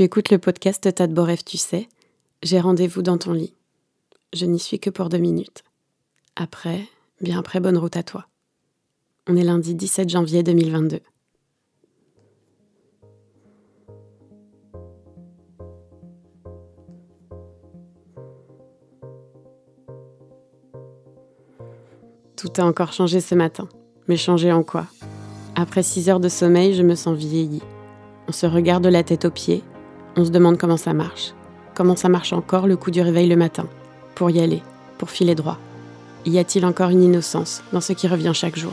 Tu écoutes le podcast de beaux rêves, tu sais. J'ai rendez-vous dans ton lit. Je n'y suis que pour deux minutes. Après, bien après, bonne route à toi. On est lundi 17 janvier 2022. Tout a encore changé ce matin. Mais changé en quoi? Après six heures de sommeil, je me sens vieillie. On se regarde la tête aux pieds, on se demande comment ça marche. Comment ça marche encore le coup du réveil le matin? Pour y aller, pour filer droit. Y a-t-il encore une innocence dans ce qui revient chaque jour?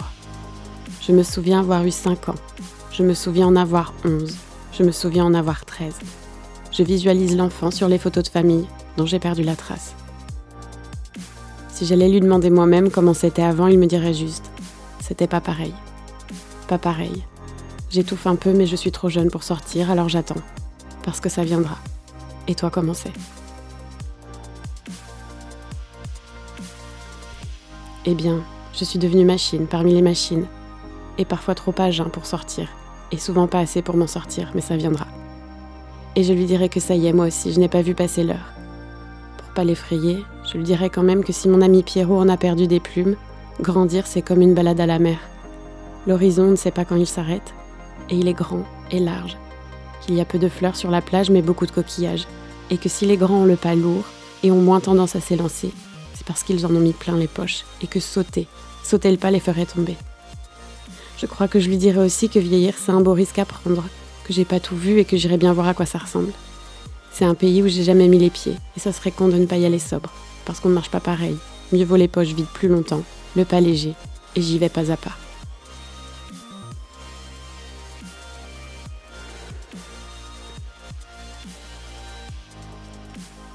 Je me souviens avoir eu 5 ans. Je me souviens en avoir 11. Je me souviens en avoir 13. Je visualise l'enfant sur les photos de famille dont j'ai perdu la trace. Si j'allais lui demander moi-même comment c'était avant, il me dirait juste C'était pas pareil. Pas pareil. J'étouffe un peu, mais je suis trop jeune pour sortir, alors j'attends parce que ça viendra. Et toi, comment c'est? Eh bien, je suis devenue machine parmi les machines, et parfois trop à jeun pour sortir, et souvent pas assez pour m'en sortir, mais ça viendra. Et je lui dirai que ça y est, moi aussi, je n'ai pas vu passer l'heure. Pour pas l'effrayer, je lui dirai quand même que si mon ami Pierrot en a perdu des plumes, grandir c'est comme une balade à la mer. L'horizon ne sait pas quand il s'arrête, et il est grand et large, qu'il y a peu de fleurs sur la plage mais beaucoup de coquillages, et que si les grands ont le pas lourd et ont moins tendance à s'élancer, c'est parce qu'ils en ont mis plein les poches, et que sauter, sauter le pas les ferait tomber. Je crois que je lui dirais aussi que vieillir c'est un beau risque à prendre, que j'ai pas tout vu et que j'irai bien voir à quoi ça ressemble. C'est un pays où j'ai jamais mis les pieds, et ça serait con de ne pas y aller sobre, parce qu'on ne marche pas pareil. Mieux vaut les poches vides plus longtemps, le pas léger, et j'y vais pas à pas.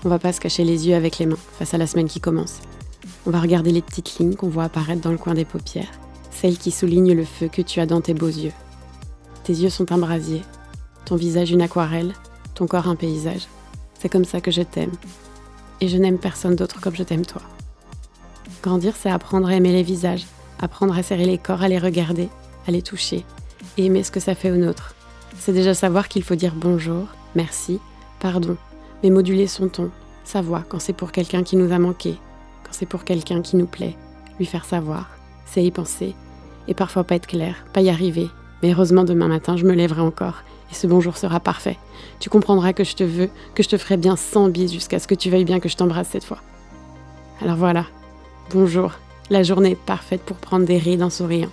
On va pas se cacher les yeux avec les mains face à la semaine qui commence. On va regarder les petites lignes qu'on voit apparaître dans le coin des paupières, celles qui soulignent le feu que tu as dans tes beaux yeux. Tes yeux sont un brasier, ton visage une aquarelle, ton corps un paysage. C'est comme ça que je t'aime. Et je n'aime personne d'autre comme je t'aime toi. Grandir, c'est apprendre à aimer les visages, apprendre à serrer les corps, à les regarder, à les toucher, et aimer ce que ça fait au nôtre. C'est déjà savoir qu'il faut dire bonjour, merci, pardon, mais moduler son ton, sa voix quand c'est pour quelqu'un qui nous a manqué, quand c'est pour quelqu'un qui nous plaît, lui faire savoir, c'est y penser, et parfois pas être clair, pas y arriver, mais heureusement demain matin je me lèverai encore, et ce bonjour sera parfait. Tu comprendras que je te veux, que je te ferai bien 100 bises jusqu'à ce que tu veuilles bien que je t'embrasse cette fois. Alors voilà, bonjour, la journée est parfaite pour prendre des rides en souriant.